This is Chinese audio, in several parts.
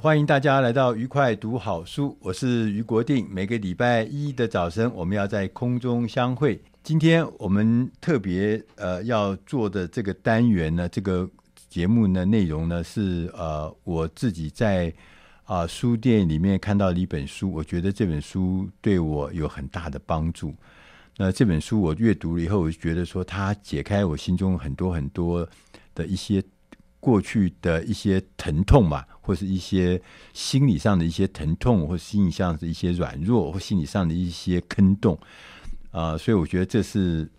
欢迎大家来到愉快读好书，我是于国定。每个礼拜一的早晨，我们要在空中相会。今天我们特别呃要做的这个单元呢，这个节目呢内容呢是呃我自己在啊、书店里面看到的一本书，我觉得这本书对我有很大的帮助。那这本书我阅读了以后，我就觉得说它解开我心中很多很多的一些。过去的一些疼痛吧，或是一些心理上的一些疼痛，或心理上的一些软弱，或心理上的一些坑洞，啊、所以我觉得这是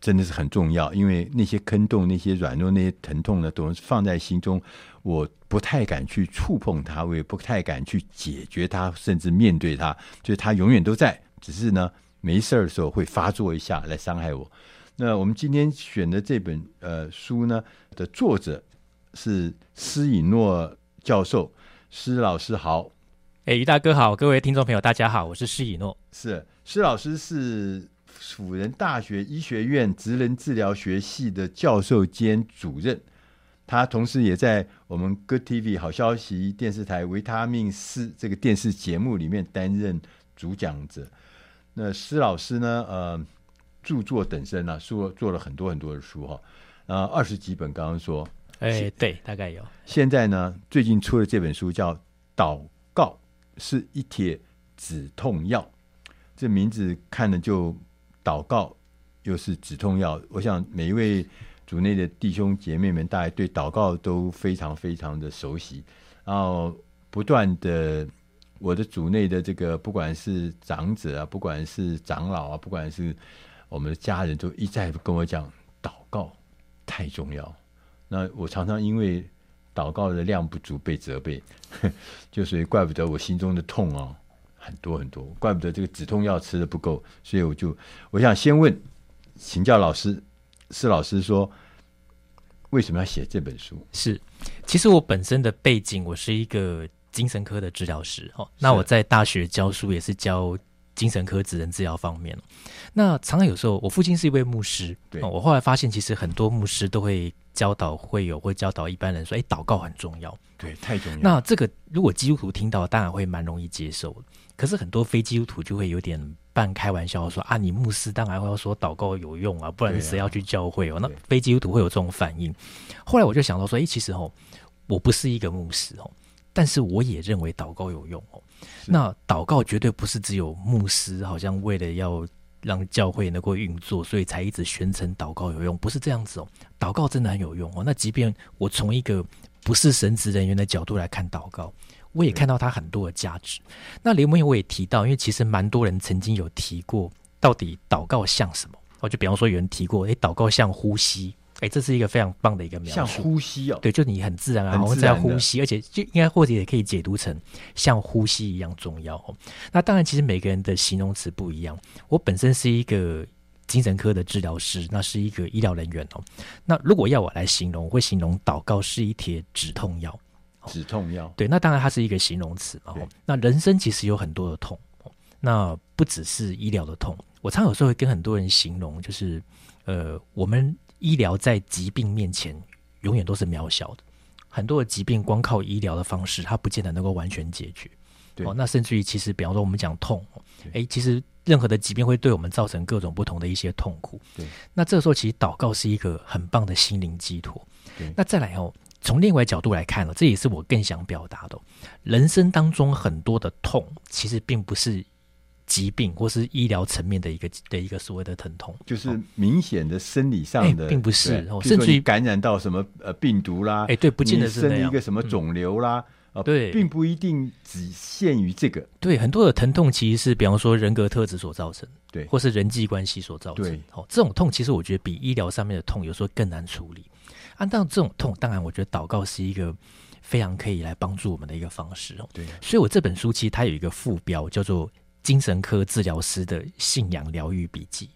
真的是很重要，因为那些坑洞、那些软弱、那些疼痛呢，都是放在心中，我不太敢去触碰它，我也不太敢去解决它，甚至面对它，就是它永远都在，只是呢，没事儿的时候会发作一下来伤害我。那我们今天选的这本呃书呢的作者。是施以诺教授，施老师好，哎，于大哥好，各位听众朋友大家好，我是施以诺，是施老师是辅仁大学医学院职能治疗学系的教授兼主任，他同时也在我们 Good TV 好消息电视台维他命四这个电视节目里面担任主讲者。那施老师呢，呃，著作等身啊，说做了很多很多的书哈，啊，二十几本，刚刚说。哎，对，大概有。现在呢，最近出的这本书叫《祷告是一帖止痛药》，这名字看了就祷告又是止痛药。我想每一位组内的弟兄姐妹们，大概对祷告都非常非常的熟悉。然后不断的，我的组内的这个不管是长者啊，不管是长老啊，不管是我们的家人，都一再跟我讲，祷告太重要。那我常常因为祷告的量不足被责备，就所以怪不得我心中的痛啊很多很多，怪不得这个止痛药吃的不够，所以我就我想先问请教老师，施老师说为什么要写这本书？是，其实我本身的背景我是一个精神科的治疗师哦，那我在大学教书也是教。精神科职能治疗方面，那常常有时候，我父亲是一位牧师，对，我后来发现，其实很多牧师都会教导会友，会教导一般人说，哎，祷告很重要，对，太重要。那这个如果基督徒听到，当然会蛮容易接受。可是很多非基督徒就会有点半开玩笑说，啊，你牧师当然会要说祷告有用啊，不然谁要去教会哦？那非基督徒会有这种反应。后来我就想到说，哎，其实哦，我不是一个牧师哦。但是我也认为祷告有用哦。那祷告绝对不是只有牧师，好像为了要让教会能够运作，所以才一直宣称祷告有用，不是这样子哦。祷告真的很有用哦。那即便我从一个不是神职人员的角度来看祷告，我也看到它很多的价值。那联盟我也提到，因为其实蛮多人曾经有提过，到底祷告像什么？哦，就比方说有人提过，诶，祷告像呼吸。哎，这是一个非常棒的一个描述，像呼吸哦，对，就你很自然啊，然后在呼吸，而且就应该或者也可以解读成像呼吸一样重要哦。那当然，其实每个人的形容词不一样。我本身是一个精神科的治疗师，那是一个医疗人员哦。那如果要我来形容，我会形容祷告是一帖止痛药。止痛药，对，那当然它是一个形容词嘛。那人生其实有很多的痛，那不只是医疗的痛。我常有时候会跟很多人形容，就是呃，我们。医疗在疾病面前永远都是渺小的，很多的疾病光靠医疗的方式，它不见得能够完全解决。哦，那甚至于其实，比方说我们讲痛，哎，其实任何的疾病会对我们造成各种不同的一些痛苦。对，那这个时候其实祷告是一个很棒的心灵寄托。对，那再来哦，从另外角度来看呢，这也是我更想表达的。人生当中很多的痛，其实并不是。疾病或是医疗层面的一个的一个所谓的疼痛，就是明显的生理上的，并不是，甚至于感染到什么呃病毒啦，哎，对，不见得是生一个什么肿瘤啦，啊，对，并不一定只限于这个。对，很多的疼痛其实是比方说人格特质所造成，对，或是人际关系所造成。对，哦，这种痛其实我觉得比医疗上面的痛有时候更难处理。按照这种痛，当然我觉得祷告是一个非常可以来帮助我们的一个方式哦。对，所以我这本书其实它有一个副标叫做。精神科治疗师的信仰疗愈笔记。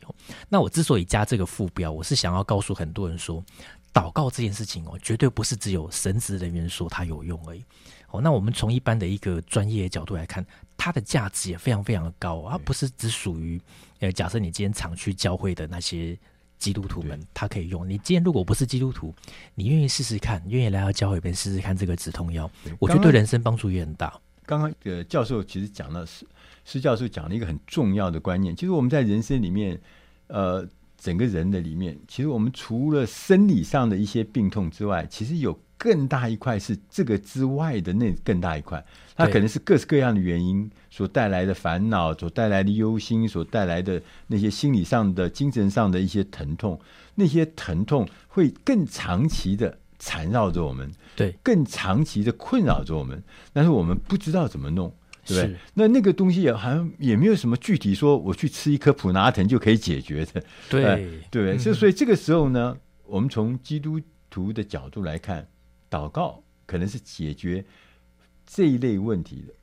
那我之所以加这个副标，我是想要告诉很多人说，祷告这件事情哦，绝对不是只有神职人员说它有用而已。哦，那我们从一般的一个专业的角度来看，它的价值也非常非常的高，它不是只属于呃，假设你今天常去教会的那些基督徒们，他可以用。你今天如果不是基督徒，你愿意试试看，愿意来到教会边试试看这个止痛药，我觉得对人生帮助也很大。刚刚呃，教授其实讲的是。施教授讲了一个很重要的观念，其实我们在人生里面，呃，整个人的里面，其实我们除了生理上的一些病痛之外，其实有更大一块是这个之外的那更大一块，它可能是各式各样的原因所带来的烦恼，所带来的忧心，所带来的那些心理上的、精神上的一些疼痛，那些疼痛会更长期的缠绕着我们，对，更长期的困扰着我们，但是我们不知道怎么弄。对不对？那那个东西也好像也没有什么具体说，我去吃一颗普拿疼就可以解决的。对、呃、对，所以所以这个时候呢，我们从基督徒的角度来看，祷告可能是解决这一类问题的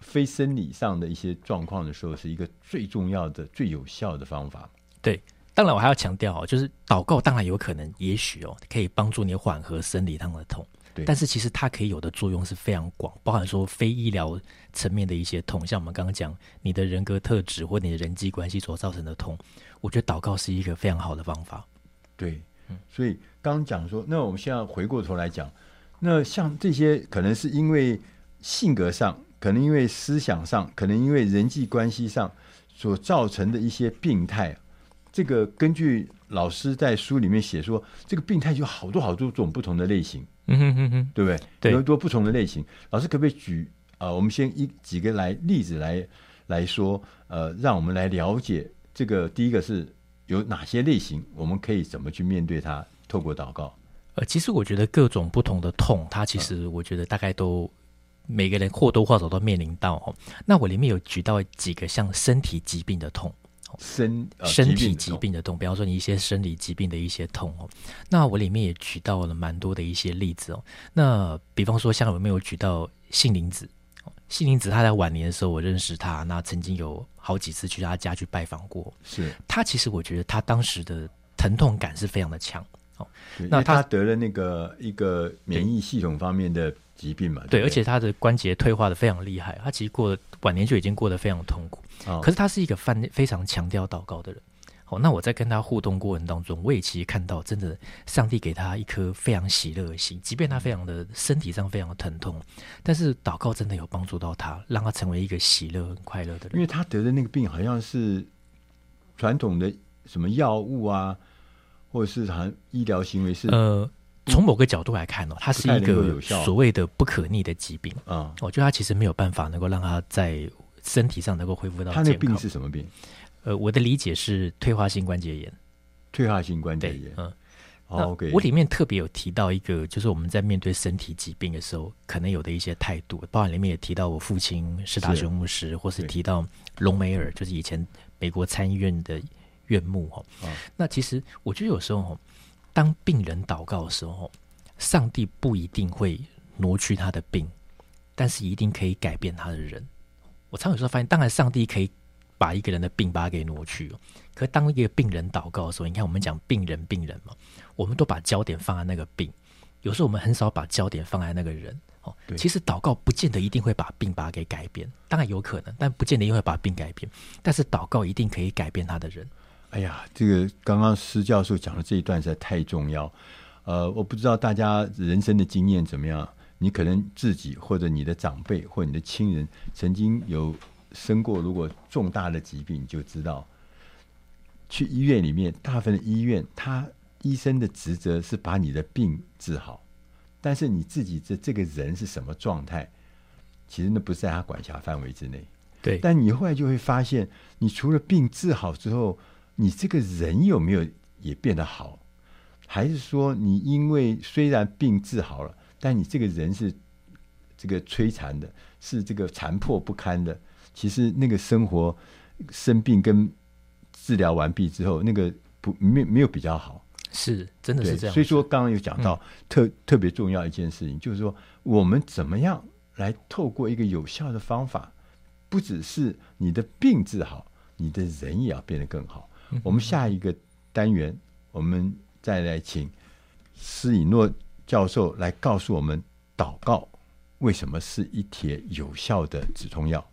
非生理上的一些状况的时候，是一个最重要的、最有效的方法。对，当然我还要强调哦，就是祷告当然有可能，也许哦，可以帮助你缓和生理上的痛。对，但是其实它可以有的作用是非常广，包含说非医疗层面的一些痛，像我们刚刚讲你的人格特质或你的人际关系所造成的痛，我觉得祷告是一个非常好的方法。对，嗯，所以刚刚讲说，那我们现在回过头来讲，那像这些可能是因为性格上，可能因为思想上，可能因为人际关系上所造成的一些病态，这个根据老师在书里面写说，这个病态有好多好多种不同的类型。嗯哼哼哼，对不对？对，有很多不同的类型。老师可不可以举啊、呃？我们先一几个来例子来来说，呃，让我们来了解这个。第一个是有哪些类型，我们可以怎么去面对它？透过祷告。呃，其实我觉得各种不同的痛，它其实我觉得大概都、嗯、每个人或多或少都面临到哦。那我里面有举到几个像身体疾病的痛。身、呃、身体疾病的痛，比方说你一些生理疾病的一些痛哦。那我里面也举到了蛮多的一些例子哦。那比方说，像有没有举到杏林子？杏林子他在晚年的时候，我认识他，那曾经有好几次去他家去拜访过。是他其实我觉得他当时的疼痛感是非常的强哦。那他得了那个一个免疫系统方面的疾病嘛？对，对，而且他的关节退化的非常厉害，他其实过晚年就已经过得非常痛苦。可是他是一个犯非常强调祷告的人。好，那我在跟他互动过程当中，我也其实看到，真的上帝给他一颗非常喜乐的心，即便他非常的身体上非常的疼痛，但是祷告真的有帮助到他，让他成为一个喜乐、很快乐的人。因为他得的那个病好像是传统的什么药物啊，或者是好像医疗行为是呃，从某个角度来看哦，它是一个所谓的不可逆的疾病啊。我觉得它其实没有办法能够让它在。身体上能够恢复到健康。他那病是什么病？呃，我的理解是退化性关节炎。退化性关节炎，嗯。Oh, OK，我里面特别有提到一个，就是我们在面对身体疾病的时候，可能有的一些态度。包含里面也提到我父亲施达雄牧师，或是提到隆美尔，就是以前美国参议院的院牧哈。哦、那其实我觉得有时候，当病人祷告的时候，上帝不一定会挪去他的病，但是一定可以改变他的人。我常有时候发现，当然上帝可以把一个人的病把它给挪去，可当一个病人祷告的时候，你看我们讲病人病人嘛，我们都把焦点放在那个病，有时候我们很少把焦点放在那个人哦。其实祷告不见得一定会把病把它给改变，当然有可能，但不见得一定会把病改变。但是祷告一定可以改变他的人。哎呀，这个刚刚施教授讲的这一段实在太重要。呃，我不知道大家人生的经验怎么样。你可能自己或者你的长辈或你的亲人曾经有生过，如果重大的疾病，你就知道，去医院里面，大部分的医院，他医生的职责是把你的病治好，但是你自己这这个人是什么状态，其实那不是在他管辖范围之内。对，但你后来就会发现，你除了病治好之后，你这个人有没有也变得好？还是说，你因为虽然病治好了，但你这个人是这个摧残的，是这个残破不堪的？其实那个生活生病跟治疗完毕之后，那个不没没有比较好，是真的是这样。所以说，刚刚有讲到、嗯、特特别重要一件事情，就是说我们怎么样来透过一个有效的方法，不只是你的病治好，你的人也要变得更好。我们下一个单元，我们。再来请施以诺教授来告诉我们，祷告为什么是一帖有效的止痛药。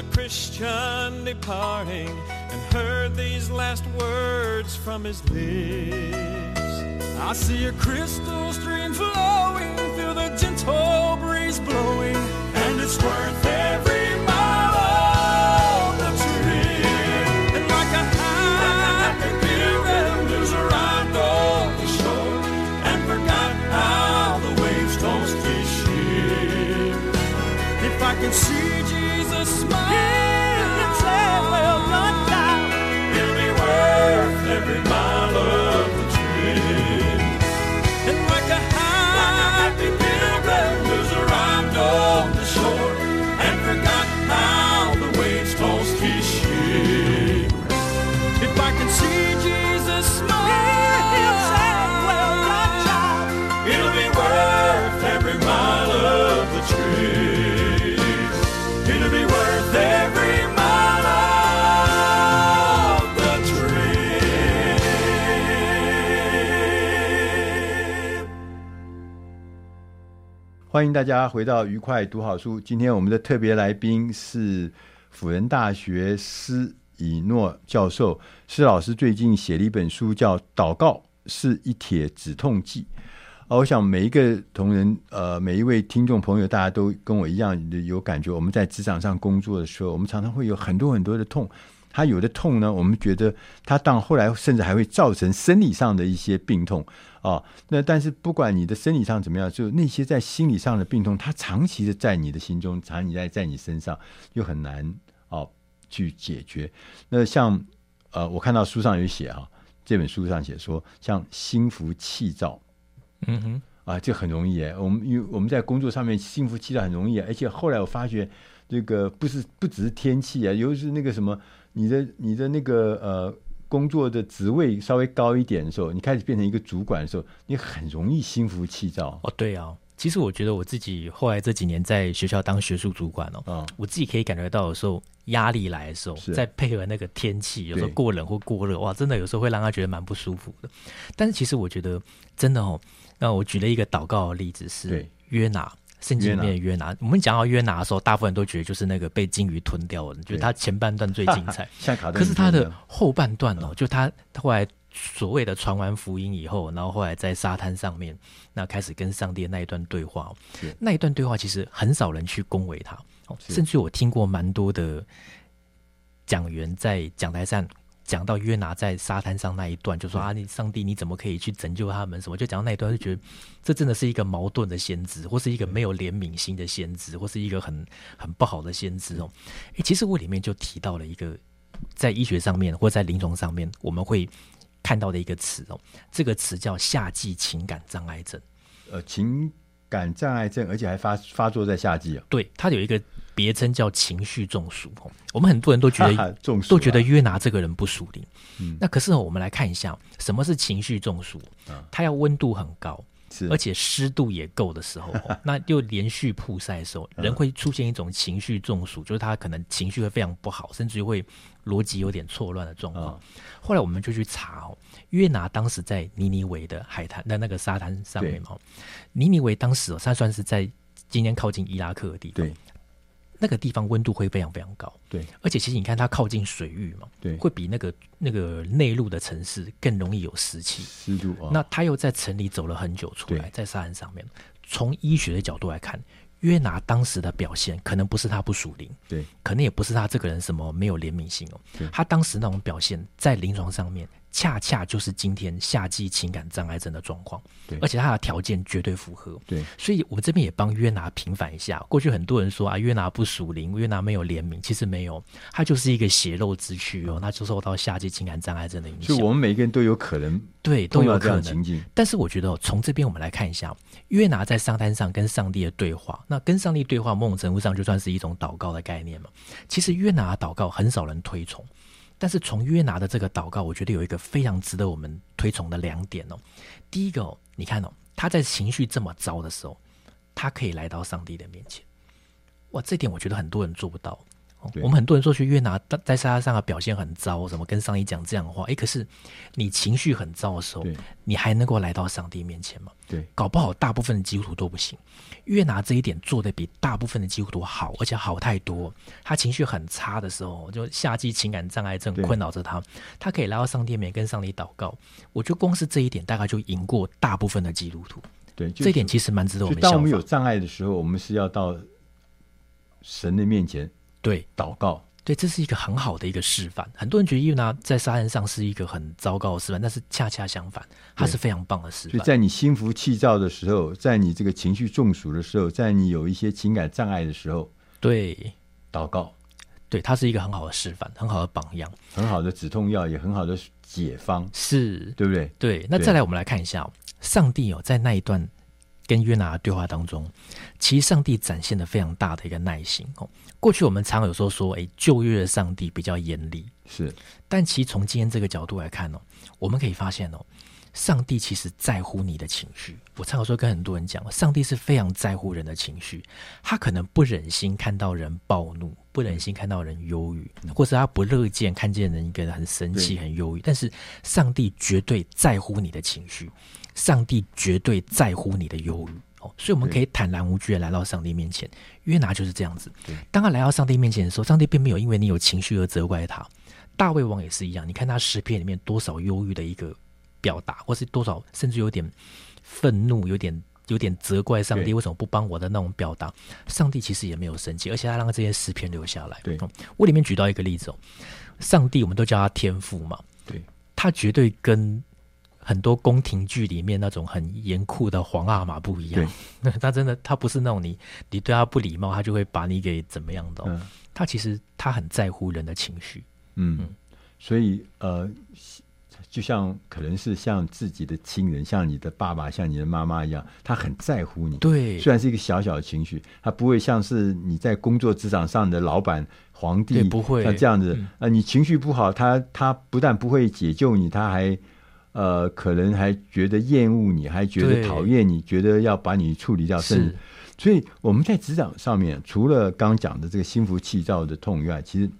a Christian departing and heard these last words from his lips. I see a crystal stream flowing, feel the gentle breeze blowing, and it's worth it. 欢迎大家回到愉快读好书。今天我们的特别来宾是辅仁大学施以诺教授。施老师最近写了一本书，叫《祷告是一帖止痛剂》。啊，我想每一个同仁，呃，每一位听众朋友，大家都跟我一样有感觉。我们在职场上工作的时候，我们常常会有很多很多的痛。他有的痛呢，我们觉得他到后来甚至还会造成生理上的一些病痛。哦，那但是不管你的生理上怎么样，就那些在心理上的病痛，它长期的在你的心中，长期在在你身上，又很难哦去解决。那像呃，我看到书上有写哈、哦，这本书上写说，像心浮气躁，嗯哼，啊，这很容易哎。我们因为我们在工作上面心浮气躁很容易，而且后来我发觉，这个不是不只是天气啊，尤其是那个什么，你的你的那个呃。工作的职位稍微高一点的时候，你开始变成一个主管的时候，你很容易心浮气躁。哦，对啊，其实我觉得我自己后来这几年在学校当学术主管哦，嗯，我自己可以感觉到有时候压力来的时候，再配合那个天气，有时候过冷或过热，哇，真的有时候会让他觉得蛮不舒服的。但是其实我觉得真的哦，那我举了一个祷告的例子是约拿。圣经里面约拿，我们讲到约拿的时候，大部分人都觉得就是那个被鲸鱼吞掉的，就是他前半段最精彩。可是他的后半段哦，就他后来所谓的传完福音以后，然后后来在沙滩上面，那开始跟上帝的那一段对话，那一段对话其实很少人去恭维他，甚至我听过蛮多的讲员在讲台上讲到约拿在沙滩上那一段，就说啊，你上帝你怎么可以去拯救他们？什么就讲到那一段，就觉得这真的是一个矛盾的先知，或是一个没有怜悯心的先知，或是一个很很不好的先知哦。诶，其实我里面就提到了一个在医学上面或在临床上面我们会看到的一个词哦，这个词叫夏季情感障碍症。呃，情感障碍症，而且还发发作在夏季啊。对，它有一个。别称叫情绪中暑，我们很多人都觉得啊、都觉得约拿这个人不属灵。嗯，那可是我们来看一下，什么是情绪中暑？它要温度很高，是而且湿度也够的时候，那又连续曝晒的时候，人会出现一种情绪中暑，就是他可能情绪会非常不好，甚至于会逻辑有点错乱的状况。后来我们就去查哦，约拿当时在尼尼微的海滩的那个沙滩上面哦，尼尼微当时哦，他算是在今天靠近伊拉克的地方。对。那个地方温度会非常非常高，对，而且其实你看它靠近水域嘛，对，会比那个那个内陆的城市更容易有湿气，湿度。啊、那他又在城里走了很久出来，在沙滩上面，从医学的角度来看，约拿当时的表现可能不是他不属灵，对，可能也不是他这个人什么没有怜悯心哦，他当时那种表现在临床上面。恰恰就是今天夏季情感障碍症的状况，对，而且他的条件绝对符合，对，所以我们这边也帮约拿平反一下。过去很多人说啊，约拿不属灵，约拿没有怜悯，其实没有，他就是一个血肉之躯哦，那就受到夏季情感障碍症的影响。所以我们每个人都有可能，对，都有可能情境。但是我觉得从这边我们来看一下，约拿在沙滩上跟上帝的对话，那跟上帝对话，某种程度上就算是一种祷告的概念嘛。其实约拿祷告很少人推崇。但是从约拿的这个祷告，我觉得有一个非常值得我们推崇的两点哦。第一个哦，你看哦，他在情绪这么糟的时候，他可以来到上帝的面前。哇，这点我觉得很多人做不到。我们很多人说去越南在沙滩上的表现很糟，什么跟上帝讲这样的话？哎，可是你情绪很糟的时候，你还能够来到上帝面前吗？对，搞不好大部分的基督徒都不行。越拿这一点做的比大部分的基督徒好，而且好太多。他情绪很差的时候，就夏季情感障碍症困扰着他，他可以来到上帝面前跟上帝祷告。我觉得光是这一点，大概就赢过大部分的基督徒。对，这一点其实蛮值得我们。当我们有障碍的时候，我们是要到神的面前。对，祷告，对，这是一个很好的一个示范。很多人觉得约拿在沙滩上是一个很糟糕的示范，但是恰恰相反，它是非常棒的示范。所以在你心浮气躁的时候，在你这个情绪中暑的时候，在你有一些情感障碍的时候，对，祷告，对，它是一个很好的示范，很好的榜样，很好的止痛药，也很好的解方，是对不对？对。那再来，我们来看一下，上帝哦，在那一段跟约拿的对话当中，其实上帝展现了非常大的一个耐心哦。过去我们常有时候说，哎，旧约的上帝比较严厉，是。但其实从今天这个角度来看哦，我们可以发现哦，上帝其实在乎你的情绪。我常有时候跟很多人讲，上帝是非常在乎人的情绪。他可能不忍心看到人暴怒，不忍心看到人忧郁，或是他不乐见看见人一个人很生气、很忧郁。但是上帝绝对在乎你的情绪，上帝绝对在乎你的忧郁。哦，所以我们可以坦然无惧的来到上帝面前。约拿就是这样子。当他来到上帝面前的时候，上帝并没有因为你有情绪而责怪他。大卫王也是一样，你看他诗篇里面多少忧郁的一个表达，或是多少甚至有点愤怒、有点 有点责怪上帝为什么不帮我的那种表达。上帝其实也没有生气，而且他让这些诗篇留下来。对，我里面举到一个例子哦，上帝我们都叫他天父嘛，对，他绝对跟。很多宫廷剧里面那种很严酷的皇阿玛不一样，他 真的他不是那种你你对他不礼貌，他就会把你给怎么样的。嗯、他其实他很在乎人的情绪，嗯，嗯，所以呃，就像可能是像自己的亲人，像你的爸爸，像你的妈妈一样，他很在乎你。对，虽然是一个小小的情绪，他不会像是你在工作职场上的老板、皇帝，不会像这样子啊、嗯呃。你情绪不好，他他不但不会解救你，他还。呃，可能还觉得厌恶你，还觉得讨厌你，觉得要把你处理掉。甚至，所以我们在职场上面，除了刚刚讲的这个心浮气躁的痛以外，其实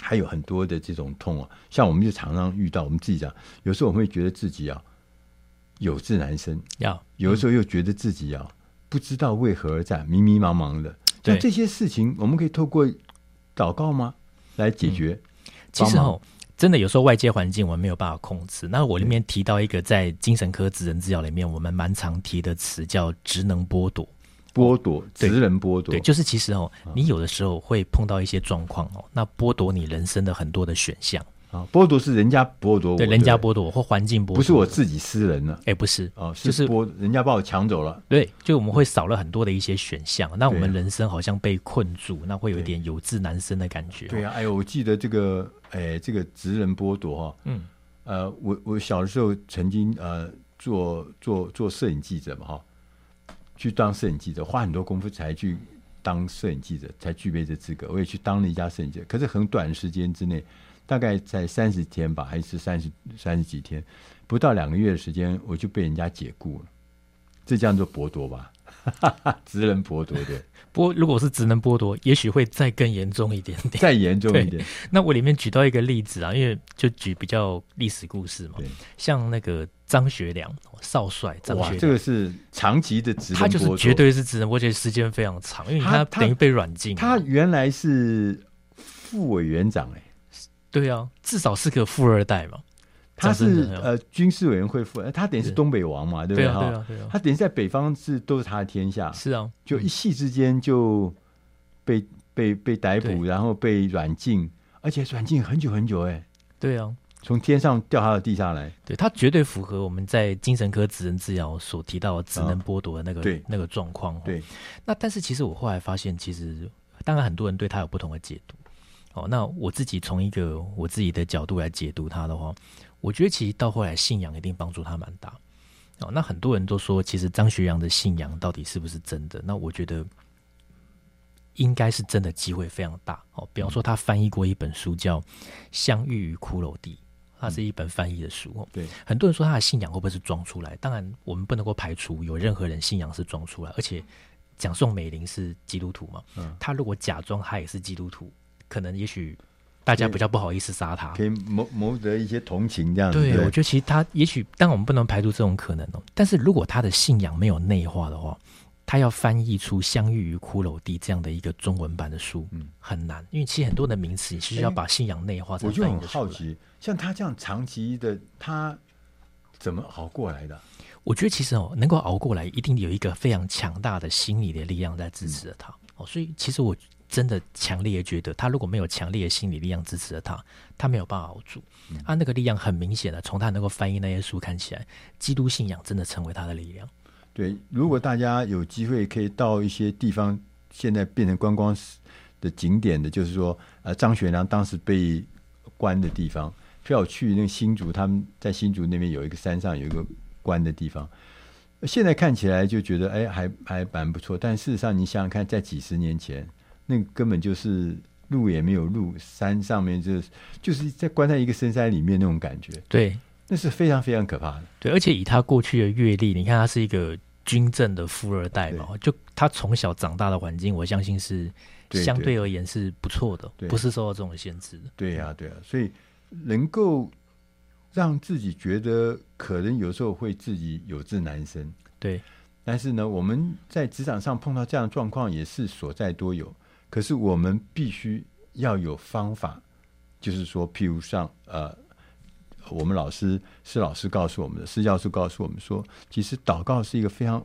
还有很多的这种痛啊。像我们就常常遇到，我们自己讲，有时候我们会觉得自己啊有志难伸，要有的时候又觉得自己啊不知道为何而战，迷迷茫茫的。那这些事情，我们可以透过祷告吗来解决？嗯、其实哦。真的有时候外界环境我们没有办法控制。那我里面提到一个在精神科职能治疗里面，我们蛮常提的词叫职能剥夺。剥夺，职能剥夺。对，就是其实哦，你有的时候会碰到一些状况哦，那剥夺你人生的很多的选项。啊，剥夺是人家剥夺我，对，人家剥夺我或环境剥夺，不是我自己私人了。哎，不是，哦，就是剥，人家把我抢走了。对，就我们会少了很多的一些选项，那我们人生好像被困住，那会有一点有志难伸的感觉。对啊，哎呦，我记得这个，哎，这个职人剥夺哈，嗯，呃，我我小的时候曾经呃做做做摄影记者嘛哈，去当摄影记者，花很多功夫才去。当摄影记者才具备这资格，我也去当了一家摄影记者，可是很短时间之内，大概在三十天吧，还是三十三十几天，不到两个月的时间，我就被人家解雇了，这叫做剥夺吧？职能剥夺对。不过如果是职能剥夺，也许会再更严重一点点，再严重一点。那我里面举到一个例子啊，因为就举比较历史故事嘛，像那个。张学良，少帅张学良，这个是长期的职能剥夺，他就是绝对是职能剥夺，而且时间非常长，因为他等于被软禁。他原来是副委员长，哎，对啊，至少是个富二代嘛。他是呃军事委员会副，他等于是东北王嘛，对不对？对啊，对啊，他等于在北方是都是他的天下。是啊，就一夕之间就被被被逮捕，然后被软禁，而且软禁很久很久，哎，对啊。从天上掉下到地下来，对，他绝对符合我们在精神科职能治疗所提到的职能剥夺的那个、哦、那个状况。对，那但是其实我后来发现，其实当然很多人对他有不同的解读。哦，那我自己从一个我自己的角度来解读他的话，我觉得其实到后来信仰一定帮助他蛮大。哦，那很多人都说，其实张学良的信仰到底是不是真的？那我觉得应该是真的，机会非常大。哦，比方说他翻译过一本书叫《相遇于骷髅地》。它是一本翻译的书哦，对，很多人说他的信仰会不会是装出来？当然，我们不能够排除有任何人信仰是装出来。而且，讲宋美龄是基督徒嘛，嗯，他如果假装他也是基督徒，可能也许大家比较不好意思杀他，可以谋谋得一些同情这样子。对，我觉得其实他也许，当然我们不能排除这种可能哦。但是如果他的信仰没有内化的话，他要翻译出《相遇于骷髅地》这样的一个中文版的书，嗯，很难，因为其实很多的名词你是需要把信仰内化。我就很好奇，像他这样长期的，他怎么熬过来的？我觉得其实哦，能够熬过来，一定有一个非常强大的心理的力量在支持着他。嗯、哦，所以其实我真的强烈觉得，他如果没有强烈的心理力量支持着他，他没有办法熬住。他、那个力量很明显的，从他能够翻译那些书看起来，基督信仰真的成为他的力量。对，如果大家有机会可以到一些地方，现在变成观光的景点的，就是说，呃，张学良当时被关的地方，非要去那个新竹，他们在新竹那边有一个山上有一个关的地方，现在看起来就觉得，哎，还还蛮不错。但事实上，你想想看，在几十年前，那根本就是路也没有路，山上面就是就是在关在一个深山里面那种感觉。对。那是非常非常可怕的，对，而且以他过去的阅历，你看他是一个军政的富二代嘛，就他从小长大的环境，我相信是相对而言是不错的，不是受到这种限制的。对呀、啊，对呀、啊，所以能够让自己觉得可能有时候会自己有志难伸，对。但是呢，我们在职场上碰到这样的状况也是所在多有，可是我们必须要有方法，就是说，譬如像呃。我们老师施老师告诉我们的，施教授告诉我们说，其实祷告是一个非常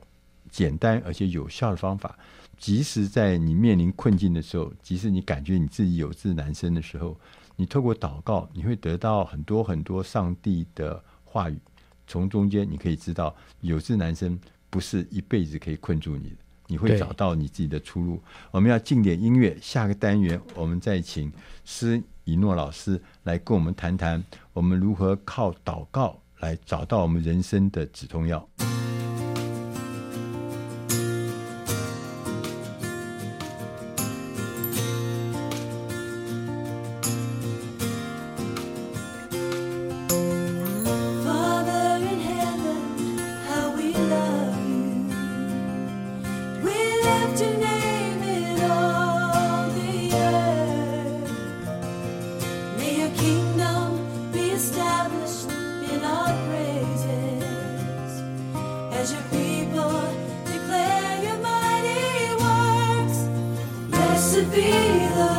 简单而且有效的方法。即使在你面临困境的时候，即使你感觉你自己有志难伸的时候，你透过祷告，你会得到很多很多上帝的话语。从中间你可以知道，有志难伸不是一辈子可以困住你的，你会找到你自己的出路。我们要进点音乐，下个单元我们再请施以诺老师来跟我们谈谈，我们如何靠祷告来找到我们人生的止痛药。as your people declare your mighty works. Blessed be the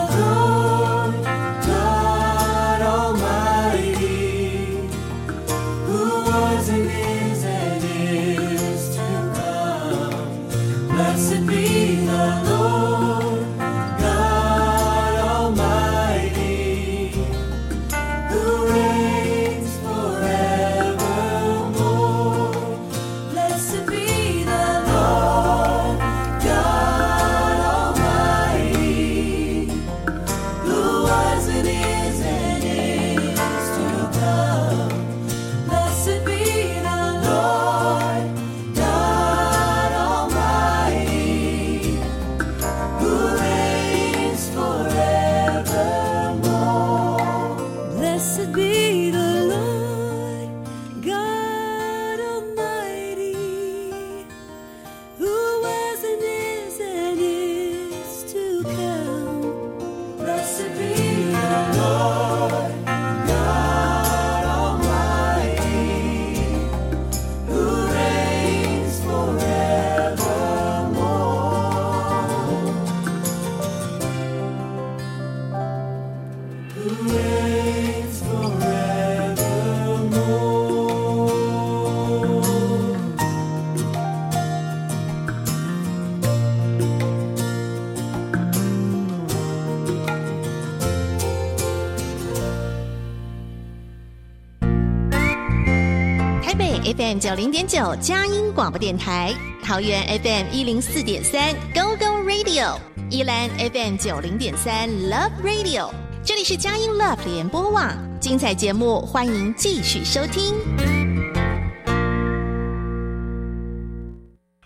九零点九佳音广播电台，桃园 FM 一零四点三 Go Go Radio，宜兰 FM 九零点三 Love Radio，这里是佳音 Love 联播网，精彩节目欢迎继续收听。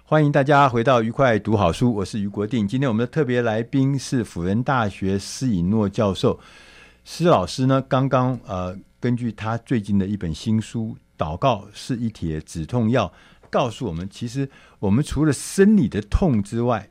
欢迎大家回到愉快读好书，我是于国定。今天我们的特别来宾是辅仁大学施以诺教授，施老师呢，刚刚呃，根据他最近的一本新书。祷告是一帖止痛药，告诉我们，其实我们除了生理的痛之外，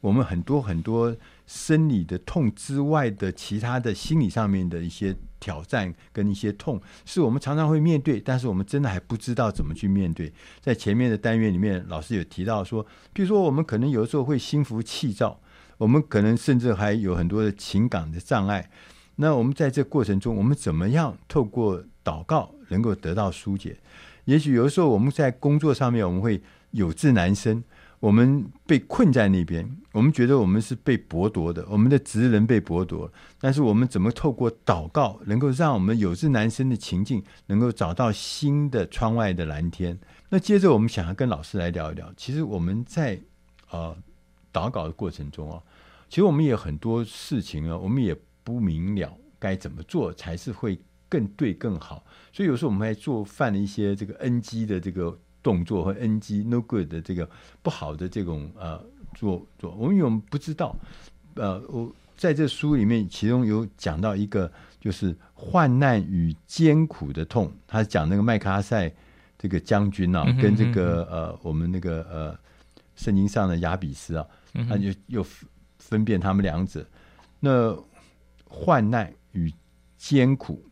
我们很多很多生理的痛之外的其他的心理上面的一些挑战跟一些痛，是我们常常会面对，但是我们真的还不知道怎么去面对。在前面的单元里面，老师有提到说，比如说我们可能有的时候会心浮气躁，我们可能甚至还有很多的情感的障碍。那我们在这过程中，我们怎么样透过祷告能够得到疏解？也许有的时候我们在工作上面，我们会有志难伸，我们被困在那边，我们觉得我们是被剥夺的，我们的职能被剥夺。但是我们怎么透过祷告，能够让我们有志难伸的情境，能够找到新的窗外的蓝天？那接着我们想要跟老师来聊一聊，其实我们在呃祷告的过程中啊，其实我们也很多事情啊，我们也。不明了该怎么做才是会更对更好，所以有时候我们还做犯了一些这个 NG 的这个动作和 NG no good 的这个不好的这种呃做做，我们因为我们不知道，呃，我在这书里面其中有讲到一个就是患难与艰苦的痛，他讲那个麦克阿塞这个将军啊，跟这个呃我们那个呃圣经上的亚比斯啊，他就又分辨他们两者那。患难与艰苦，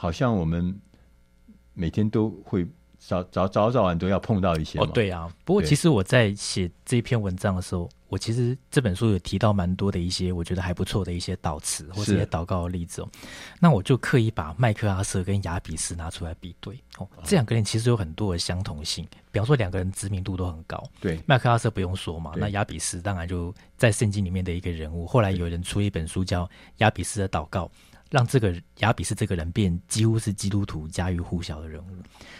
好像我们每天都会早早早早晚都要碰到一些。哦，对啊。不过，其实我在写这篇文章的时候，我其实这本书有提到蛮多的一些我觉得还不错的一些祷词或者一些祷告的例子哦。那我就刻意把麦克阿瑟跟亚比斯拿出来比对哦，这两个人其实有很多的相同性。比方说，两个人知名度都很高。对，麦克阿瑟不用说嘛，那亚比斯当然就在圣经里面的一个人物。后来有人出一本书叫《亚比斯的祷告》，让这个亚比斯这个人变几乎是基督徒家喻户晓的人物。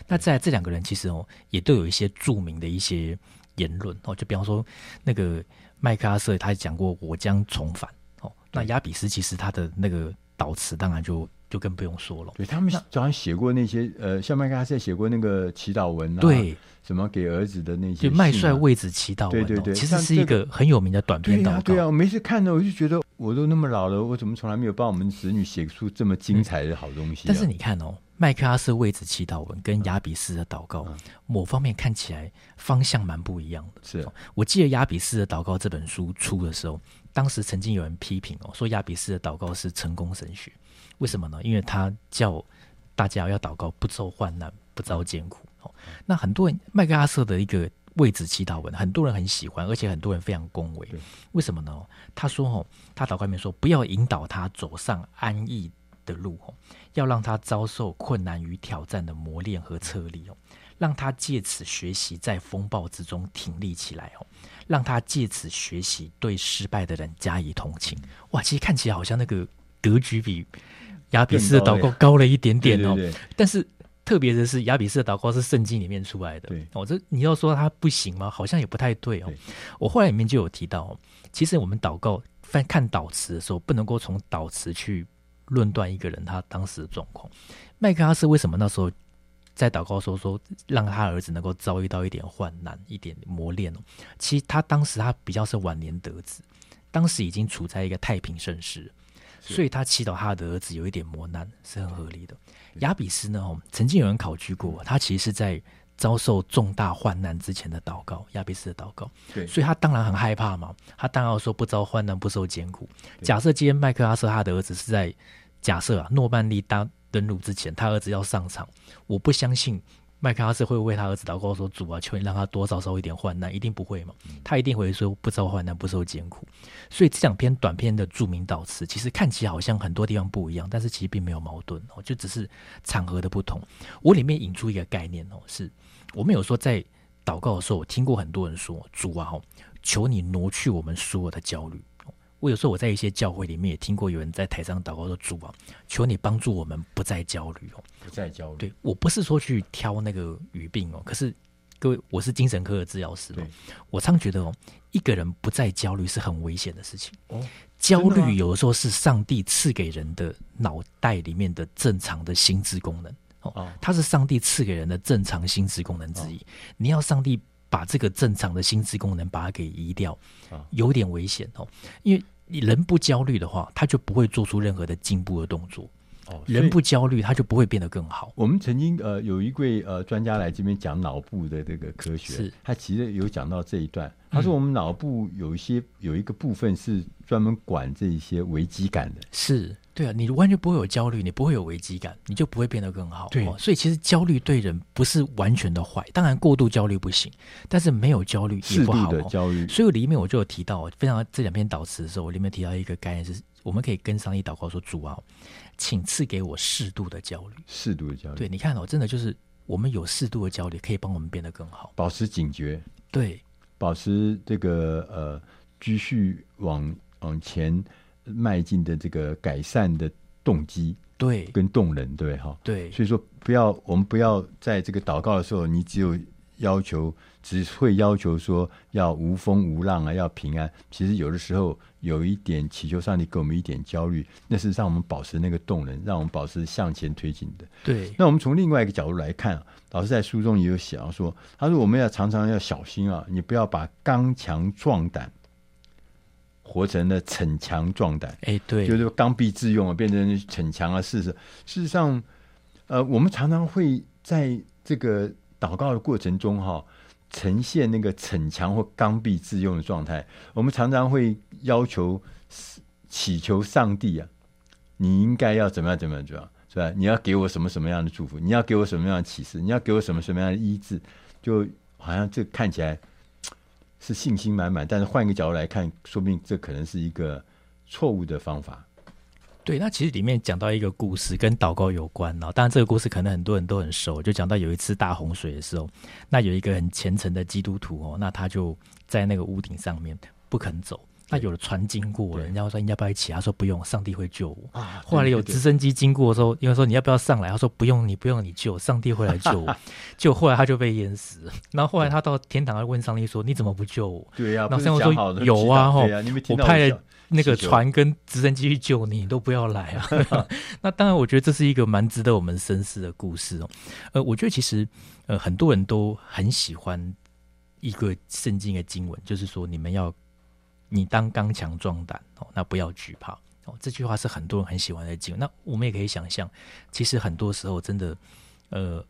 那在这两个人其实哦，也都有一些著名的一些。言论哦，就比方说那个麦克阿瑟，他讲过我将重返哦。那亚比斯其实他的那个祷词，当然就就更不用说了。对，他们早上写过那些呃，像麦克阿瑟写过那个祈祷文啊，对，什么给儿子的那些、啊，就麦帅为子祈祷文、哦，对对对，其实是一个很有名的短篇祷告。对啊，对啊，我每次看呢我就觉得，我都那么老了，我怎么从来没有帮我们子女写出这么精彩的好东西、啊嗯？但是你看哦。麦克阿瑟位置祈祷文跟亚比斯的祷告，某方面看起来方向蛮不一样的。是，我记得亚比斯的祷告这本书出的时候，当时曾经有人批评哦，说亚比斯的祷告是成功神学。为什么呢？因为他叫大家要祷告，不受患难，不遭艰苦。哦，那很多人麦克阿瑟的一个为子祈祷文，很多人很喜欢，而且很多人非常恭维。为什么呢？他说哦，他祷告里面说，不要引导他走上安逸的路哦。要让他遭受困难与挑战的磨练和测力哦，让他借此学习在风暴之中挺立起来哦，让他借此学习对失败的人加以同情。哇，其实看起来好像那个格局比亚比斯的祷告高了一点点哦。但是特别的是，亚比斯的祷告是圣经里面出来的。对，哦，这你要说他不行吗？好像也不太对哦。我后来里面就有提到哦，其实我们祷告翻看祷词的时候，不能够从祷词去。论断一个人他当时的状况，麦克阿瑟为什么那时候在祷告说说让他儿子能够遭遇到一点患难、一点磨练呢？其实他当时他比较是晚年得子，当时已经处在一个太平盛世，所以他祈祷他的儿子有一点磨难是很合理的。亚比斯呢，曾经有人考据过，他其实是在。遭受重大患难之前的祷告，亚比斯的祷告，对，所以他当然很害怕嘛。他当然要说不遭患难，不受艰苦。假设今天麦克阿瑟他的儿子是在假设啊诺曼利当登陆之前，他儿子要上场，我不相信麦克阿瑟会为他儿子祷告说：“主啊，求你让他多遭受一点患难。”一定不会嘛？他一定会说：“不遭患难，不受艰苦。”所以这两篇短篇的著名祷词，其实看起来好像很多地方不一样，但是其实并没有矛盾哦，就只是场合的不同。我里面引出一个概念哦，是我们有说在祷告的时候，我听过很多人说：“主啊，求你挪去我们所有的焦虑。”我有时候我在一些教会里面也听过有人在台上祷告说：“主啊，求你帮助我们不再焦虑哦，不再焦虑。”对，我不是说去挑那个语病哦，可是各位，我是精神科的治疗师哦，我常觉得哦，一个人不再焦虑是很危险的事情哦。焦虑有的时候是上帝赐给人的脑袋里面的正常的心智功能哦，它是上帝赐给人的正常心智功能之一。你要上帝。把这个正常的心智功能把它给移掉，有点危险哦。因为你人不焦虑的话，他就不会做出任何的进步的动作。哦，人不焦虑，他就不会变得更好。我们曾经呃有一位呃专家来这边讲脑部的这个科学，是他其实有讲到这一段。他说我们脑部有一些有一个部分是专门管这一些危机感的，是。对啊，你完全不会有焦虑，你不会有危机感，你就不会变得更好。对，所以其实焦虑对人不是完全的坏，当然过度焦虑不行，但是没有焦虑也不好。适度的焦虑。所以里面我就有提到，非常这两篇祷词的时候，我里面提到一个概念是，我们可以跟上帝祷告说：“主啊，请赐给我适度的焦虑。”适度的焦虑。对，你看哦，真的就是我们有适度的焦虑，可以帮我们变得更好，保持警觉。对，保持这个呃，继续往往前。迈进的这个改善的动机，对，跟动能，对哈，对，所以说不要，我们不要在这个祷告的时候，你只有要求，只会要求说要无风无浪啊，要平安。其实有的时候有一点祈求上帝给我们一点焦虑，那是让我们保持那个动能，让我们保持向前推进的。对，那我们从另外一个角度来看，老师在书中也有写到说，他说我们要常常要小心啊，你不要把刚强壮胆。活成了逞强壮胆，哎、欸，对，就是刚愎自用啊，变成逞强啊。事实，事实上，呃，我们常常会在这个祷告的过程中，哈，呈现那个逞强或刚愎自用的状态。我们常常会要求祈求上帝啊，你应该要怎么样，怎么样，怎么样，是吧？你要给我什么什么样的祝福？你要给我什么样的启示？你要给我什么什么样的医治？就好像这看起来。是信心满满，但是换一个角度来看，说不定这可能是一个错误的方法。对，那其实里面讲到一个故事，跟祷告有关哦。当然，这个故事可能很多人都很熟，就讲到有一次大洪水的时候，那有一个很虔诚的基督徒哦，那他就在那个屋顶上面不肯走。那有了船经过了，人家说你要不要一起？他说不用，上帝会救我。啊、后来有直升机经过的时候，因为说你要不要上来？他说不用，你不用你救，上帝会来救我。就后来他就被淹死了。然后后来他到天堂，他问上帝说：“你怎么不救我？”对呀、啊，然后上帝说：“有啊，哈、啊，我派了那个船跟直升机去救你，你都不要来啊。”那当然，我觉得这是一个蛮值得我们深思的故事哦。呃，我觉得其实呃很多人都很喜欢一个圣经的经文，就是说你们要。你当刚强壮胆哦，那不要惧怕哦。这句话是很多人很喜欢的经文。那我们也可以想象，其实很多时候真的，呃，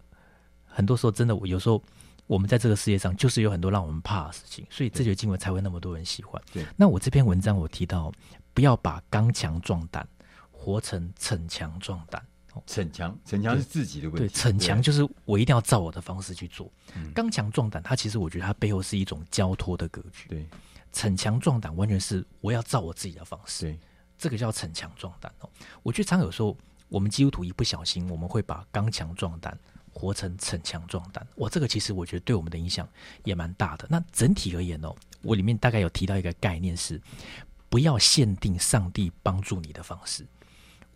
很多时候真的，有时候我们在这个世界上就是有很多让我们怕的事情，所以这句经文才会那么多人喜欢。对，那我这篇文章我提到，不要把刚强壮胆活成逞强壮胆。逞强，逞强是自己的问题。对，逞强就是我一定要照我的方式去做。刚强壮胆，它其实我觉得它背后是一种交托的格局。对。逞强壮胆完全是我要照我自己的方式，对，这个叫逞强壮胆哦。我觉得常有时候我们基督徒一不小心，我们会把刚强壮胆活成逞强壮胆。我这个其实我觉得对我们的影响也蛮大的。那整体而言哦，我里面大概有提到一个概念是，不要限定上帝帮助你的方式。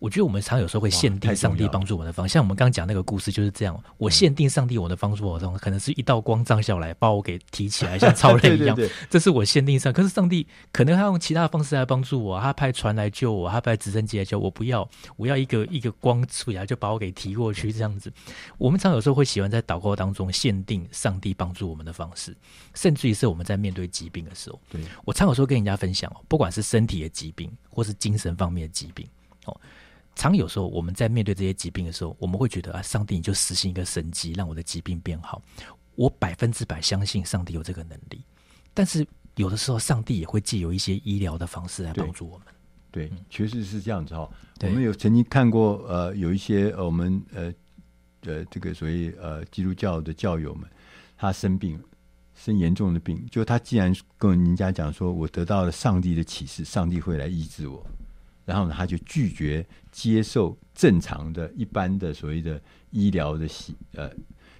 我觉得我们常有时候会限定上帝帮助我们的方，像我们刚刚讲那个故事就是这样。我限定上帝我的帮助我的方，可能是一道光照下来，把我给提起来，像超人 一样。这是我限定上。可是上帝可能他用其他的方式来帮助我，他派船来救我，他派直升机来救我。不要，我要一个一个光出来就把我给提过去，这样子。我们常有时候会喜欢在祷告当中限定上帝帮助我们的方式，甚至于是我们在面对疾病的时候。对，我常有时候跟人家分享哦，不管是身体的疾病或是精神方面的疾病，哦。常有时候我们在面对这些疾病的时候，我们会觉得啊，上帝你就实行一个神迹，让我的疾病变好。我百分之百相信上帝有这个能力，但是有的时候上帝也会借由一些医疗的方式来帮助我们。对，确实是这样子哈。我们有曾经看过呃，有一些呃，我们呃呃这个所谓呃基督教的教友们，他生病，生严重的病，就他既然跟人家讲说，我得到了上帝的启示，上帝会来医治我，然后呢，他就拒绝接受正常的一般的所谓的医疗的呃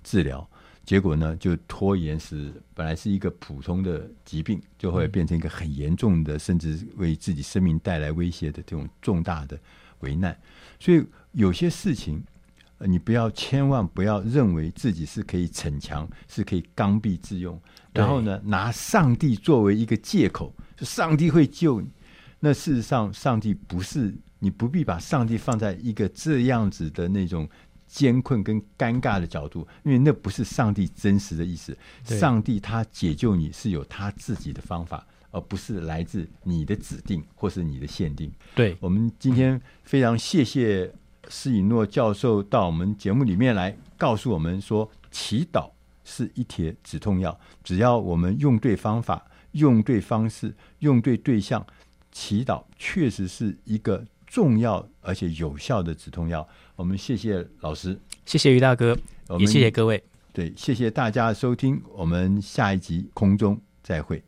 治疗。结果呢，就拖延使本来是一个普通的疾病，就会变成一个很严重的，甚至为自己生命带来威胁的这种重大的危难。所以有些事情，你不要千万不要认为自己是可以逞强，是可以刚愎自用，然后呢，拿上帝作为一个借口，上帝会救你。那事实上，上帝不是，你不必把上帝放在一个这样子的那种。艰困跟尴尬的角度，因为那不是上帝真实的意思。上帝他解救你是有他自己的方法，而不是来自你的指定或是你的限定。对，我们今天非常谢谢施以诺教授到我们节目里面来告诉我们说，祈祷是一帖止痛药，只要我们用对方法、用对方式、用对对象，祈祷确实是一个重要而且有效的止痛药。我们谢谢老师，谢谢于大哥，也谢谢各位。对，谢谢大家收听，我们下一集空中再会。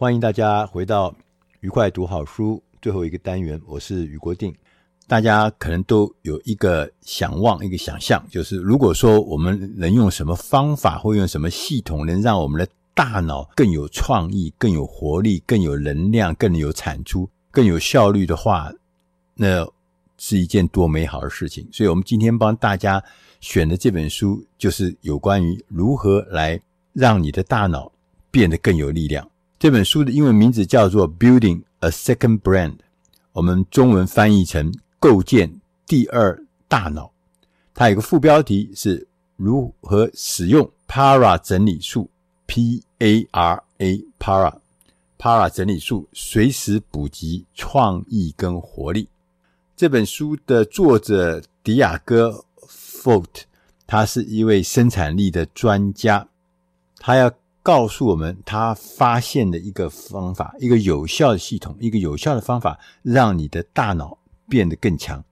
欢迎大家回到愉快读好书最后一个单元，我是余国定。大家可能都有一个想望，一个想象，就是如果说我们能用什么方法或用什么系统，能让我们的大脑更有创意、更有活力、更有能量、更有产出、更有效率的话，那是一件多美好的事情。所以，我们今天帮大家选的这本书，就是有关于如何来让你的大脑变得更有力量。这本书的英文名字叫做《Building a Second Brain》，我们中文翻译成“构建第二大脑”。它有个副标题是“如何使用 Para 整理术 ”（P-A-R-A Para Para 整理术）随时补给创意跟活力。这本书的作者迪亚哥·福特，他是一位生产力的专家，他要。告诉我们他发现的一个方法，一个有效的系统，一个有效的方法，让你的大脑变得更强。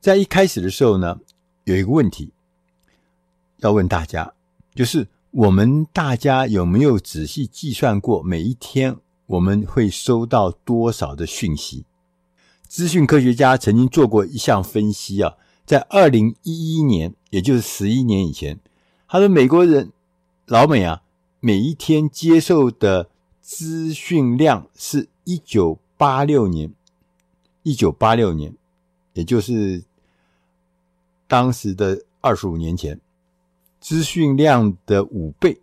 在一开始的时候呢，有一个问题要问大家，就是我们大家有没有仔细计算过，每一天我们会收到多少的讯息？资讯科学家曾经做过一项分析啊，在二零一一年，也就是十一年以前，他说美国人老美啊，每一天接受的资讯量是一九八六年，一九八六年，也就是当时的二十五年前。资讯量的五倍，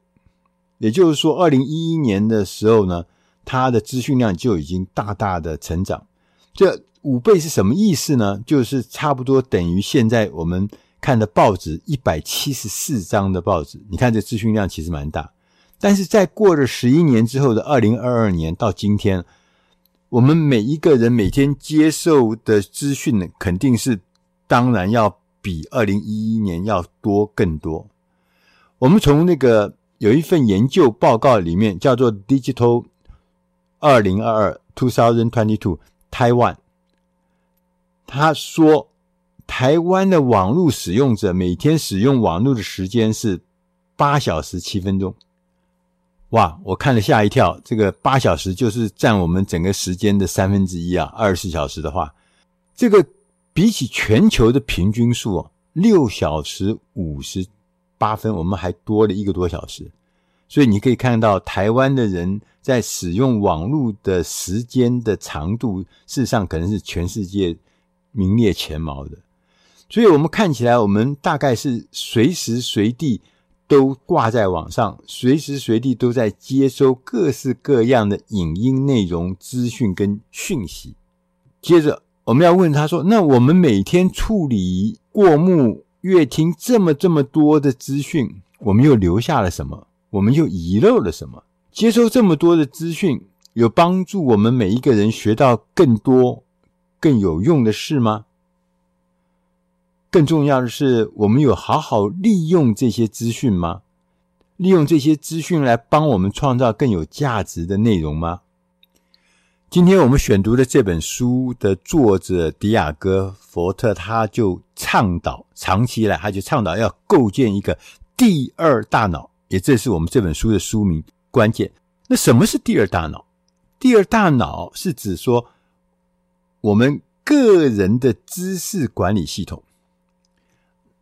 也就是说，二零一一年的时候呢，它的资讯量就已经大大的成长。这五倍是什么意思呢？就是差不多等于现在我们看的报纸一百七十四张的报纸。你看这资讯量其实蛮大，但是在过了十一年之后的二零二二年到今天，我们每一个人每天接受的资讯呢，肯定是当然要比二零一一年要多更多。我们从那个有一份研究报告里面叫做 Digital 二零二二 Two Thousand Twenty Two Taiwan，他说台湾的网络使用者每天使用网络的时间是八小时七分钟。哇，我看了吓一跳，这个八小时就是占我们整个时间的三分之一啊！二十四小时的话，这个比起全球的平均数啊，六小时五十。八分，我们还多了一个多小时，所以你可以看到台湾的人在使用网络的时间的长度，事实上可能是全世界名列前茅的。所以我们看起来，我们大概是随时随地都挂在网上，随时随地都在接收各式各样的影音内容、资讯跟讯息。接着，我们要问他说：“那我们每天处理过目？”阅听这么这么多的资讯，我们又留下了什么？我们又遗漏了什么？接收这么多的资讯，有帮助我们每一个人学到更多、更有用的事吗？更重要的是，我们有好好利用这些资讯吗？利用这些资讯来帮我们创造更有价值的内容吗？今天我们选读的这本书的作者迪亚哥·佛特，他就倡导，长期以来他就倡导要构建一个第二大脑，也这是我们这本书的书名关键。那什么是第二大脑？第二大脑是指说我们个人的知识管理系统。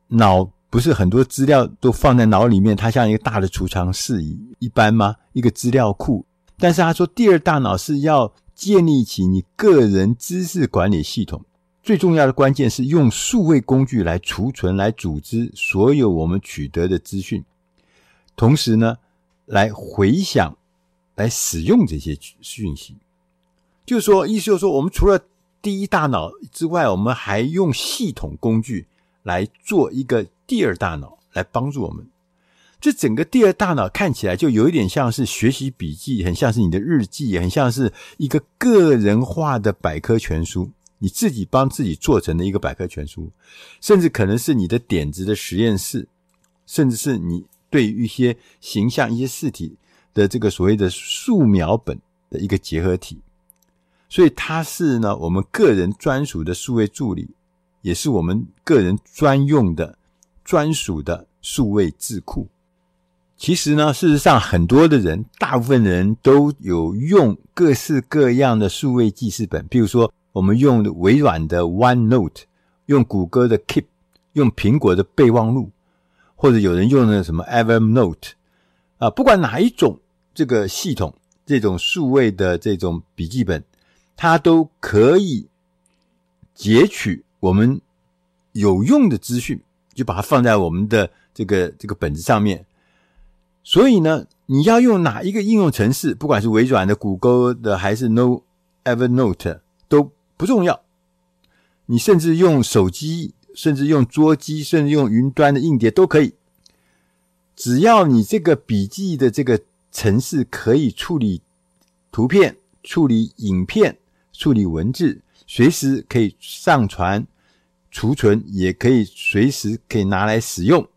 脑不是很多资料都放在脑里面，它像一个大的储藏室一一般吗？一个资料库。但是他说，第二大脑是要建立起你个人知识管理系统，最重要的关键是用数位工具来储存、来组织所有我们取得的资讯，同时呢，来回想、来使用这些讯息。就是说，意思就是说，我们除了第一大脑之外，我们还用系统工具来做一个第二大脑，来帮助我们。这整个第二大脑看起来就有一点像是学习笔记，很像是你的日记，很像是一个个人化的百科全书，你自己帮自己做成的一个百科全书，甚至可能是你的点子的实验室，甚至是你对于一些形象、一些事体的这个所谓的素描本的一个结合体。所以它是呢，我们个人专属的数位助理，也是我们个人专用的、专属的数位智库。其实呢，事实上，很多的人，大部分人都有用各式各样的数位记事本，比如说，我们用微软的 OneNote，用谷歌的 Keep，用苹果的备忘录，或者有人用的什么 Evernote，啊，不管哪一种这个系统，这种数位的这种笔记本，它都可以截取我们有用的资讯，就把它放在我们的这个这个本子上面。所以呢，你要用哪一个应用程式，不管是微软的、谷歌的，还是 No Evernote，都不重要。你甚至用手机，甚至用桌机，甚至用云端的硬碟都可以。只要你这个笔记的这个程式可以处理图片、处理影片、处理文字，随时可以上传、储存，也可以随时可以拿来使用。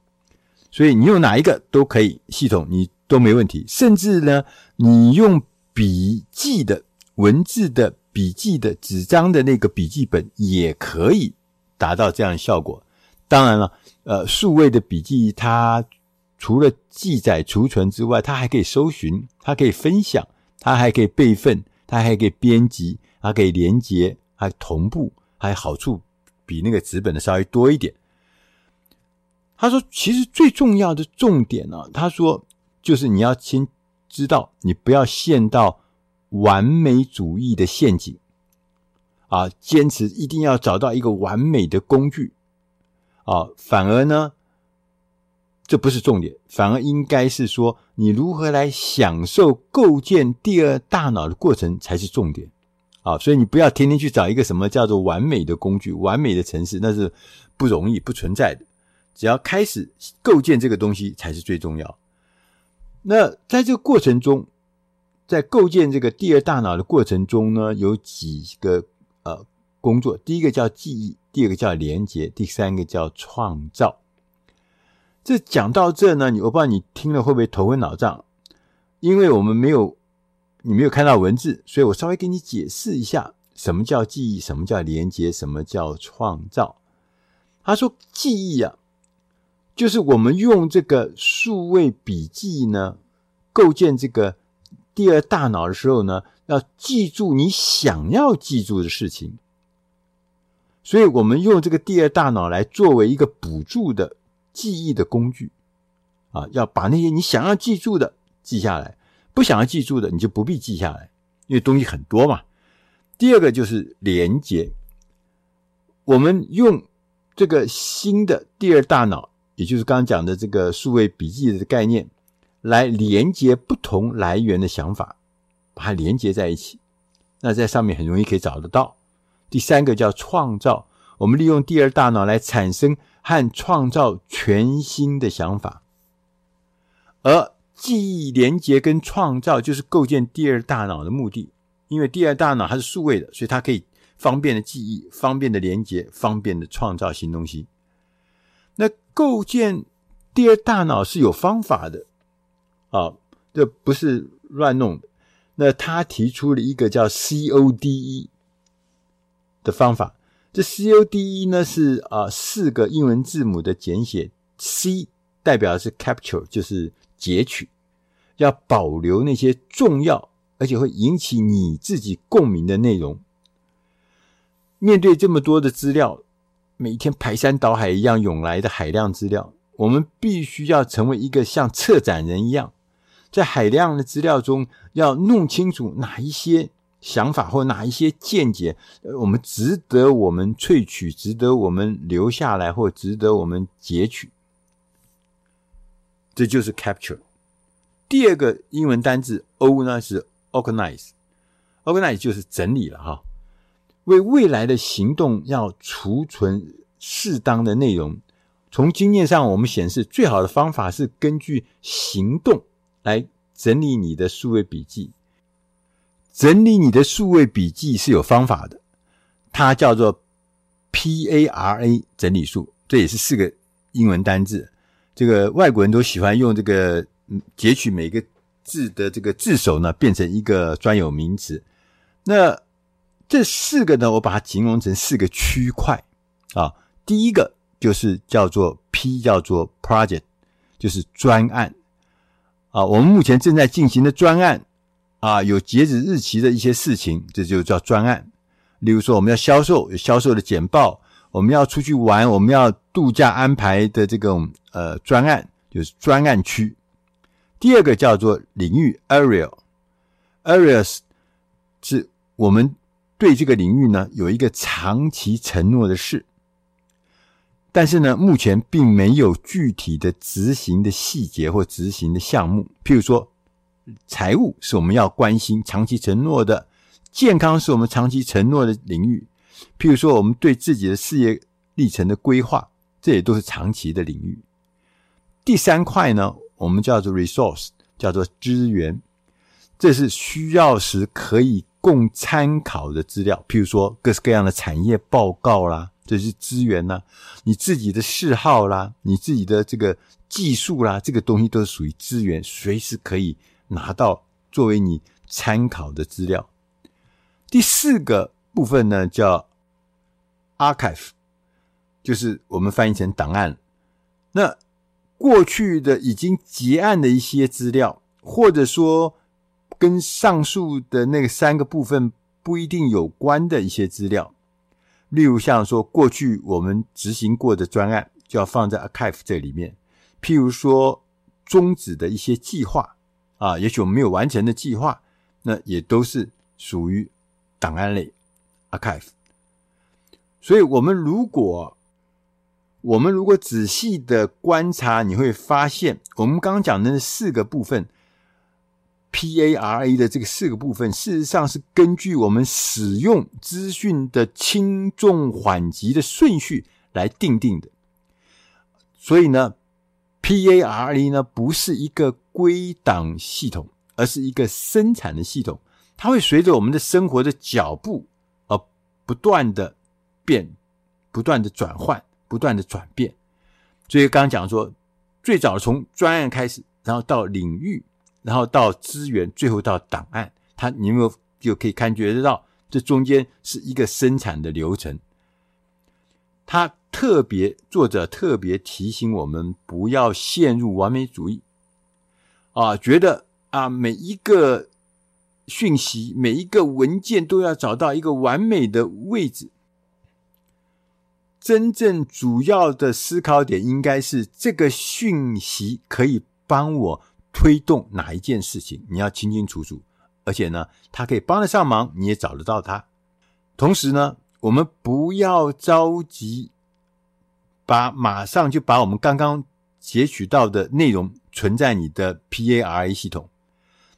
所以你用哪一个都可以，系统你都没问题。甚至呢，你用笔记的文字的笔记的纸张的那个笔记本也可以达到这样的效果。当然了，呃，数位的笔记它除了记载储存之外，它还可以搜寻，它可以分享，它还可以备份，它还可以编辑，它可以连接，还同步，还好处比那个纸本的稍微多一点。他说：“其实最重要的重点呢、他说就是你要先知道，你不要陷到完美主义的陷阱啊，坚持一定要找到一个完美的工具啊，反而呢，这不是重点，反而应该是说你如何来享受构建第二大脑的过程才是重点啊。所以你不要天天去找一个什么叫做完美的工具、完美的城市，那是不容易、不存在的。”只要开始构建这个东西才是最重要。那在这个过程中，在构建这个第二大脑的过程中呢，有几个呃工作。第一个叫记忆，第二个叫连接，第三个叫创造。这讲到这呢，你我不知道你听了会不会头昏脑胀？因为我们没有你没有看到文字，所以我稍微给你解释一下，什么叫记忆，什么叫连接，什么叫创造。他说记忆啊。就是我们用这个数位笔记呢，构建这个第二大脑的时候呢，要记住你想要记住的事情。所以我们用这个第二大脑来作为一个辅助的记忆的工具啊，要把那些你想要记住的记下来，不想要记住的你就不必记下来，因为东西很多嘛。第二个就是连接，我们用这个新的第二大脑。也就是刚刚讲的这个数位笔记的概念，来连接不同来源的想法，把它连接在一起。那在上面很容易可以找得到。第三个叫创造，我们利用第二大脑来产生和创造全新的想法。而记忆、连接跟创造就是构建第二大脑的目的，因为第二大脑它是数位的，所以它可以方便的记忆、方便的连接、方便的创造新东西。那构建第二大脑是有方法的啊，这不是乱弄的。那他提出了一个叫 CODE 的方法，这 CODE 呢是啊四个英文字母的简写，C 代表的是 capture，就是截取，要保留那些重要而且会引起你自己共鸣的内容。面对这么多的资料。每天排山倒海一样涌来的海量资料，我们必须要成为一个像策展人一样，在海量的资料中要弄清楚哪一些想法或哪一些见解，我们值得我们萃取，值得我们留下来，或值得我们截取。这就是 capture。第二个英文单字 O 呢是 organize，organize 就是整理了哈。为未来的行动要储存适当的内容。从经验上，我们显示最好的方法是根据行动来整理你的数位笔记。整理你的数位笔记是有方法的，它叫做 PARA 整理术，这也是四个英文单字。这个外国人都喜欢用这个截取每个字的这个字首呢，变成一个专有名词。那这四个呢，我把它形容成四个区块啊。第一个就是叫做 P，叫做 Project，就是专案啊。我们目前正在进行的专案啊，有截止日期的一些事情，这就叫专案。例如说，我们要销售，有销售的简报；我们要出去玩，我们要度假安排的这种呃专案，就是专案区。第二个叫做领域 Area，Areas 是我们。对这个领域呢，有一个长期承诺的事，但是呢，目前并没有具体的执行的细节或执行的项目。譬如说，财务是我们要关心、长期承诺的；健康是我们长期承诺的领域。譬如说，我们对自己的事业历程的规划，这也都是长期的领域。第三块呢，我们叫做 resource，叫做资源，这是需要时可以。供参考的资料，譬如说各式各样的产业报告啦，这是资源呐；你自己的嗜好啦，你自己的这个技术啦，这个东西都是属于资源，随时可以拿到作为你参考的资料。第四个部分呢，叫 archive，就是我们翻译成档案。那过去的已经结案的一些资料，或者说跟上述的那个三个部分不一定有关的一些资料，例如像说过去我们执行过的专案，就要放在 archive 这里面。譬如说终止的一些计划啊，也许我们没有完成的计划，那也都是属于档案类 archive。所以，我们如果我们如果仔细的观察，你会发现，我们刚刚讲的那四个部分，PARA 的这个四个部分，事实上是根据我们使用资讯的轻重缓急的顺序来定定的。所以呢，PARA 呢不是一个归档系统，而是一个生产的系统，它会随着我们的生活的脚步而不断的变，不断的转换。不断的转变，所以刚刚讲说，最早从专案开始，然后到领域，然后到资源，最后到档案，它你有没有就可以感觉得到，这中间是一个生产的流程。他特别作者特别提醒我们，不要陷入完美主义啊，觉得啊每一个讯息、每一个文件都要找到一个完美的位置。真正主要的思考点应该是这个讯息可以帮我推动哪一件事情，你要清清楚楚。而且呢，它可以帮得上忙，你也找得到它。同时呢，我们不要着急把马上就把我们刚刚截取到的内容存在你的 PARA 系统。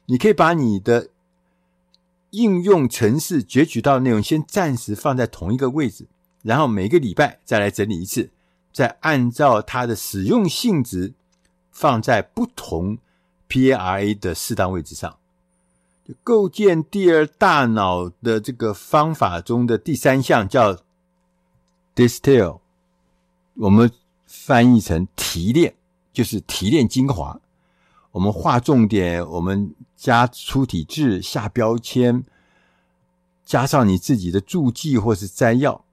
你可以把你的应用程式截取到的内容先暂时放在同一个位置。然后每个礼拜再来整理一次，再按照它的使用性质放在不同 PARA 的适当位置上。就构建第二大脑的这个方法中的第三项叫 distill，我们翻译成提炼，就是提炼精华。我们划重点，我们加粗体字、下标签，加上你自己的注记或是摘要。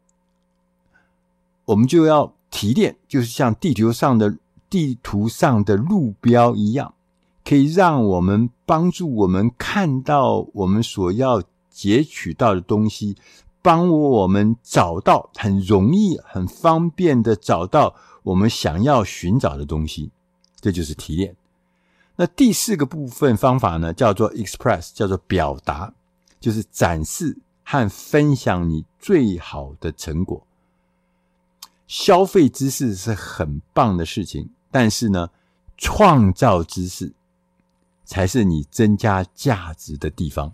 我们就要提炼，就是像地球上的地图上的路标一样，可以让我们帮助我们看到我们所要截取到的东西，帮我们找到很容易、很方便的找到我们想要寻找的东西。这就是提炼。那第四个部分方法呢，叫做 express，叫做表达，就是展示和分享你最好的成果。消费知识是很棒的事情，但是呢，创造知识才是你增加价值的地方。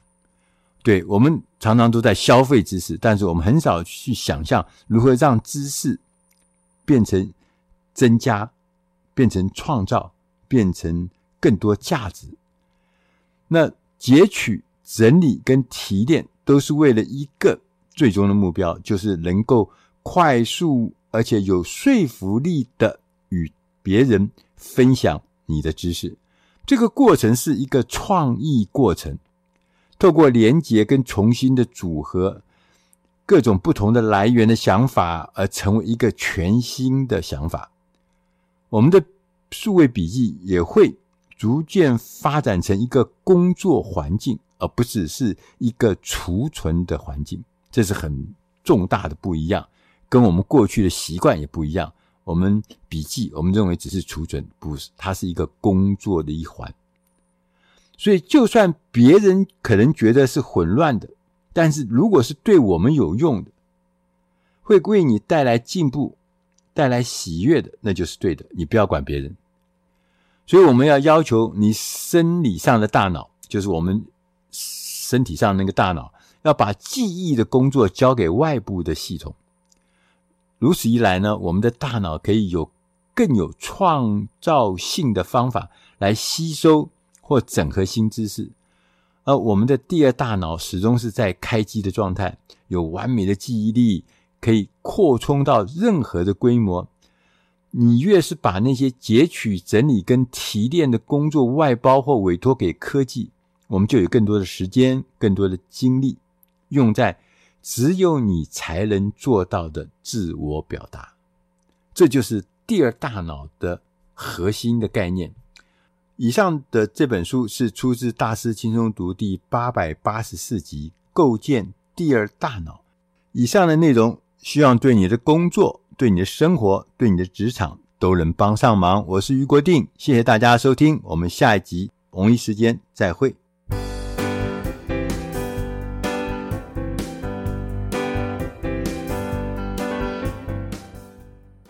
对，我们常常都在消费知识，但是我们很少去想象如何让知识变成增加、变成创造、变成更多价值。那截取、整理跟提炼都是为了一个最终的目标，就是能够快速。而且有说服力的与别人分享你的知识，这个过程是一个创意过程。透过连结跟重新的组合各种不同的来源的想法，而成为一个全新的想法。我们的数位笔记也会逐渐发展成一个工作环境，而不只是一个储存的环境。这是很重大的不一样。跟我们过去的习惯也不一样。我们笔记，我们认为只是储存，不是，它是一个工作的一环。所以，就算别人可能觉得是混乱的，但是如果是对我们有用的，会为你带来进步、带来喜悦的，那就是对的。你不要管别人。所以，我们要要求你生理上的大脑，就是我们身体上那个大脑，要把记忆的工作交给外部的系统。如此一来呢，我们的大脑可以有更有创造性的方法来吸收或整合新知识，而我们的第二大脑始终是在开机的状态，有完美的记忆力，可以扩充到任何的规模。你越是把那些截取、整理跟提炼的工作外包或委托给科技，我们就有更多的时间、更多的精力用在。只有你才能做到的自我表达，这就是第二大脑的核心的概念。以上的这本书是出自《大师轻松读》第八百八十四集《构建第二大脑》。以上的内容希望对你的工作、对你的生活、对你的职场都能帮上忙。我是俞国定，谢谢大家收听，我们下一集同一时间再会。